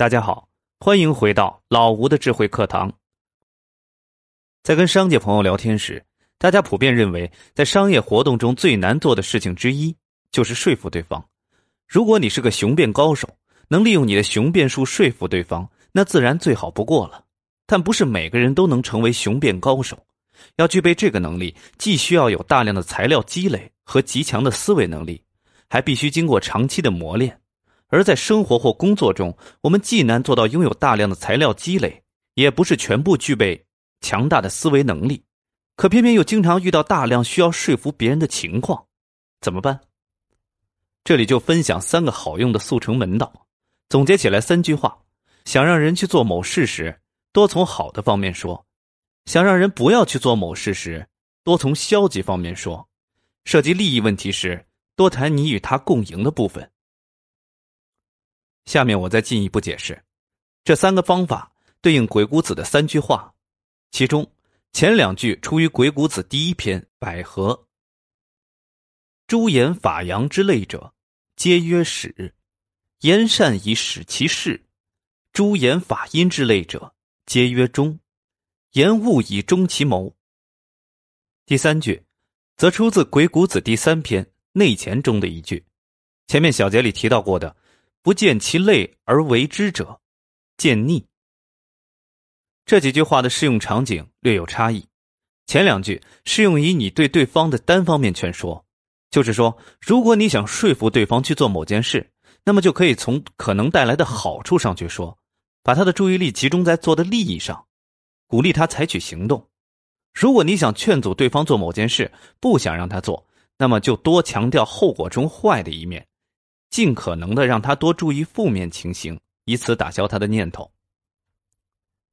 大家好，欢迎回到老吴的智慧课堂。在跟商界朋友聊天时，大家普遍认为，在商业活动中最难做的事情之一就是说服对方。如果你是个雄辩高手，能利用你的雄辩术说服对方，那自然最好不过了。但不是每个人都能成为雄辩高手，要具备这个能力，既需要有大量的材料积累和极强的思维能力，还必须经过长期的磨练。而在生活或工作中，我们既难做到拥有大量的材料积累，也不是全部具备强大的思维能力，可偏偏又经常遇到大量需要说服别人的情况，怎么办？这里就分享三个好用的速成门道，总结起来三句话：想让人去做某事时，多从好的方面说；想让人不要去做某事时，多从消极方面说；涉及利益问题时，多谈你与他共赢的部分。下面我再进一步解释，这三个方法对应鬼谷子的三句话，其中前两句出于鬼谷子第一篇《百合》：“诸言法阳之类者，皆曰始；言善以使其事；诸言法阴之类者，皆曰终；言物以终其谋。”第三句，则出自鬼谷子第三篇《内钱》中的一句，前面小节里提到过的。不见其类而为之者，见逆。这几句话的适用场景略有差异。前两句适用于你对对方的单方面劝说，就是说，如果你想说服对方去做某件事，那么就可以从可能带来的好处上去说，把他的注意力集中在做的利益上，鼓励他采取行动。如果你想劝阻对方做某件事，不想让他做，那么就多强调后果中坏的一面。尽可能的让他多注意负面情形，以此打消他的念头。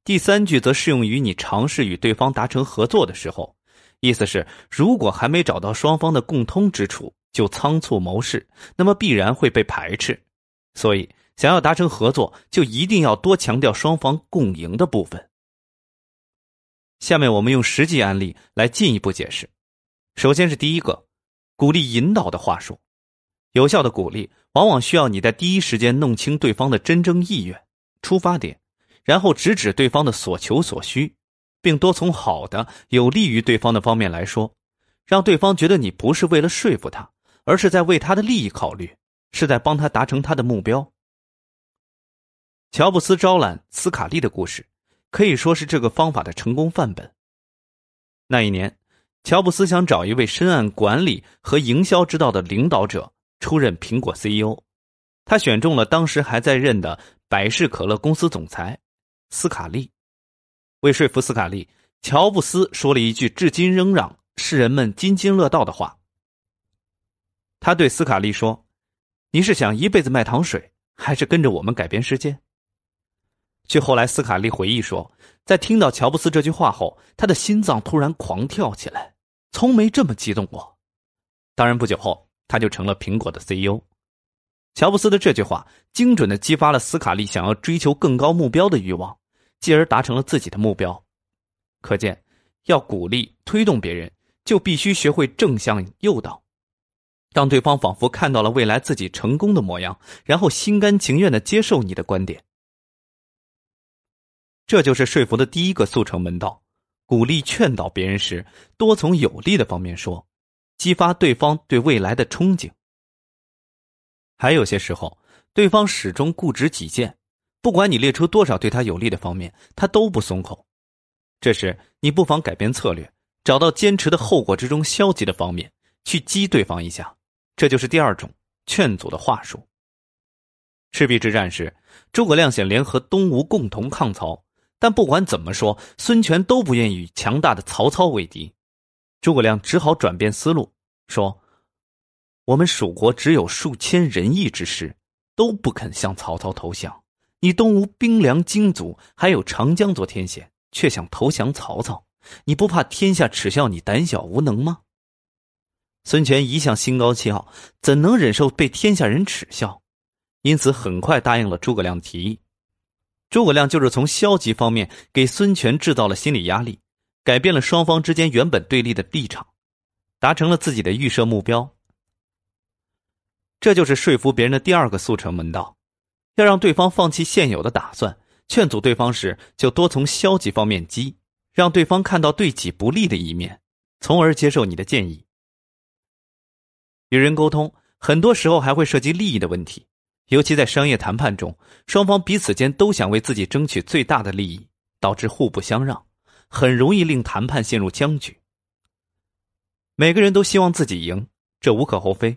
第三句则适用于你尝试与对方达成合作的时候，意思是如果还没找到双方的共通之处就仓促谋事，那么必然会被排斥。所以，想要达成合作，就一定要多强调双方共赢的部分。下面我们用实际案例来进一步解释。首先是第一个，鼓励引导的话术。有效的鼓励往往需要你在第一时间弄清对方的真正意愿、出发点，然后直指对方的所求所需，并多从好的、有利于对方的方面来说，让对方觉得你不是为了说服他，而是在为他的利益考虑，是在帮他达成他的目标。乔布斯招揽斯卡利的故事，可以说是这个方法的成功范本。那一年，乔布斯想找一位深谙管理和营销之道的领导者。出任苹果 CEO，他选中了当时还在任的百事可乐公司总裁斯卡利。为说服斯卡利，乔布斯说了一句至今仍让世人们津津乐道的话。他对斯卡利说：“你是想一辈子卖糖水，还是跟着我们改变世界？”据后来斯卡利回忆说，在听到乔布斯这句话后，他的心脏突然狂跳起来，从没这么激动过。当然，不久后。他就成了苹果的 CEO。乔布斯的这句话精准的激发了斯卡利想要追求更高目标的欲望，继而达成了自己的目标。可见，要鼓励推动别人，就必须学会正向诱导，让对方仿佛看到了未来自己成功的模样，然后心甘情愿的接受你的观点。这就是说服的第一个速成门道：鼓励劝导别人时，多从有利的方面说。激发对方对未来的憧憬。还有些时候，对方始终固执己见，不管你列出多少对他有利的方面，他都不松口。这时，你不妨改变策略，找到坚持的后果之中消极的方面，去激对方一下。这就是第二种劝阻的话术。赤壁之战时，诸葛亮想联合东吴共同抗曹，但不管怎么说，孙权都不愿意与强大的曹操为敌。诸葛亮只好转变思路，说：“我们蜀国只有数千仁义之师，都不肯向曹操投降。你东吴兵粮精足，还有长江做天险，却想投降曹操，你不怕天下耻笑你胆小无能吗？”孙权一向心高气傲，怎能忍受被天下人耻笑？因此，很快答应了诸葛亮的提议。诸葛亮就是从消极方面给孙权制造了心理压力。改变了双方之间原本对立的立场，达成了自己的预设目标。这就是说服别人的第二个速成门道：要让对方放弃现有的打算，劝阻对方时就多从消极方面激，让对方看到对己不利的一面，从而接受你的建议。与人沟通，很多时候还会涉及利益的问题，尤其在商业谈判中，双方彼此间都想为自己争取最大的利益，导致互不相让，很容易令谈判陷入僵局。每个人都希望自己赢，这无可厚非，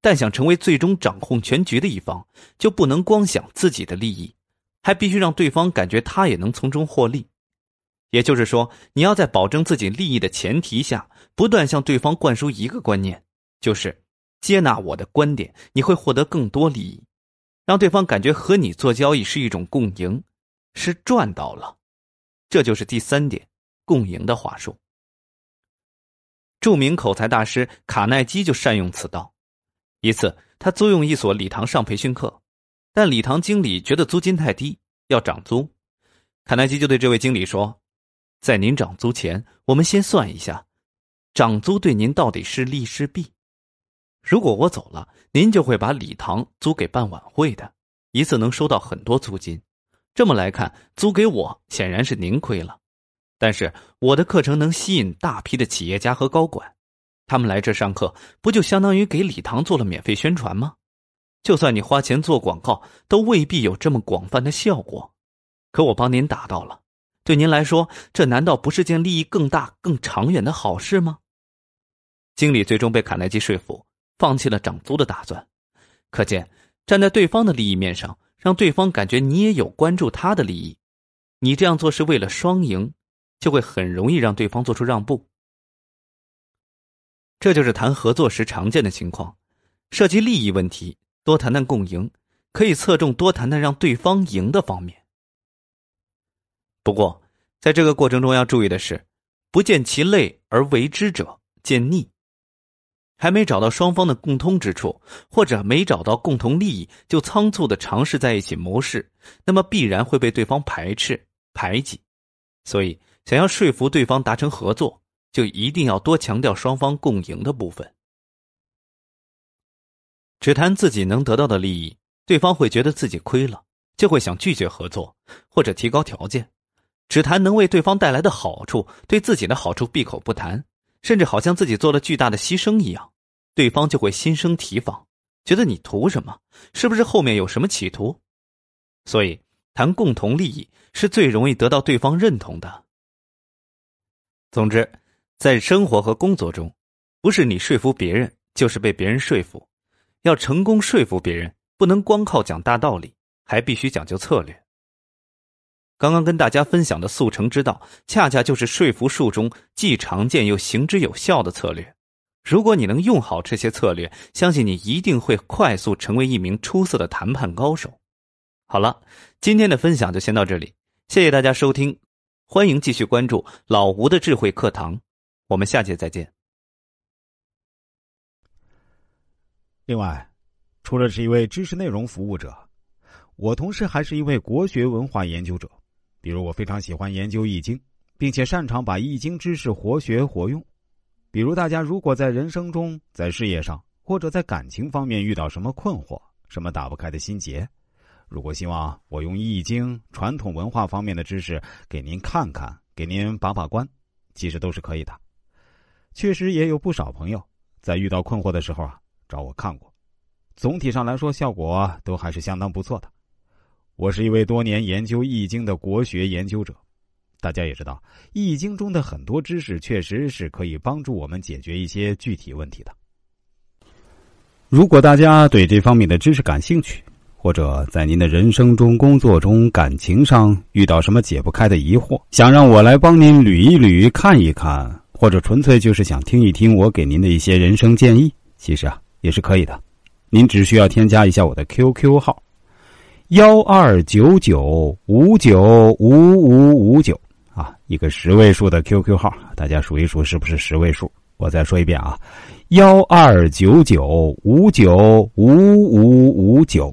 但想成为最终掌控全局的一方，就不能光想自己的利益，还必须让对方感觉他也能从中获利。也就是说，你要在保证自己利益的前提下，不断向对方灌输一个观念。就是接纳我的观点，你会获得更多利益，让对方感觉和你做交易是一种共赢，是赚到了。这就是第三点，共赢的话术。著名口才大师卡耐基就善用此道。一次，他租用一所礼堂上培训课，但礼堂经理觉得租金太低，要涨租。卡耐基就对这位经理说：“在您涨租前，我们先算一下，涨租对您到底是利是弊。”如果我走了，您就会把礼堂租给办晚会的，一次能收到很多租金。这么来看，租给我显然是您亏了。但是我的课程能吸引大批的企业家和高管，他们来这上课，不就相当于给礼堂做了免费宣传吗？就算你花钱做广告，都未必有这么广泛的效果。可我帮您达到了，对您来说，这难道不是件利益更大、更长远的好事吗？经理最终被卡耐基说服。放弃了涨租的打算，可见站在对方的利益面上，让对方感觉你也有关注他的利益，你这样做是为了双赢，就会很容易让对方做出让步。这就是谈合作时常见的情况，涉及利益问题，多谈谈共赢，可以侧重多谈谈让对方赢的方面。不过，在这个过程中要注意的是，不见其类而为之者，见逆。还没找到双方的共通之处，或者没找到共同利益，就仓促的尝试在一起谋事，那么必然会被对方排斥排挤。所以，想要说服对方达成合作，就一定要多强调双方共赢的部分。只谈自己能得到的利益，对方会觉得自己亏了，就会想拒绝合作或者提高条件；只谈能为对方带来的好处，对自己的好处闭口不谈。甚至好像自己做了巨大的牺牲一样，对方就会心生提防，觉得你图什么？是不是后面有什么企图？所以谈共同利益是最容易得到对方认同的。总之，在生活和工作中，不是你说服别人，就是被别人说服。要成功说服别人，不能光靠讲大道理，还必须讲究策略。刚刚跟大家分享的速成之道，恰恰就是说服术中既常见又行之有效的策略。如果你能用好这些策略，相信你一定会快速成为一名出色的谈判高手。好了，今天的分享就先到这里，谢谢大家收听，欢迎继续关注老吴的智慧课堂，我们下节再见。另外，除了是一位知识内容服务者，我同时还是一位国学文化研究者。比如，我非常喜欢研究《易经》，并且擅长把《易经》知识活学活用。比如，大家如果在人生中、在事业上或者在感情方面遇到什么困惑、什么打不开的心结，如果希望我用《易经》传统文化方面的知识给您看看、给您把把关，其实都是可以的。确实也有不少朋友在遇到困惑的时候啊找我看过，总体上来说效果都还是相当不错的。我是一位多年研究《易经》的国学研究者，大家也知道，《易经》中的很多知识确实是可以帮助我们解决一些具体问题的。如果大家对这方面的知识感兴趣，或者在您的人生中、工作中、感情上遇到什么解不开的疑惑，想让我来帮您捋一捋、看一看，或者纯粹就是想听一听我给您的一些人生建议，其实啊也是可以的。您只需要添加一下我的 QQ 号。幺二九九五九五五五九啊，一个十位数的 QQ 号，大家数一数是不是十位数？我再说一遍啊，幺二九九五九五五五九。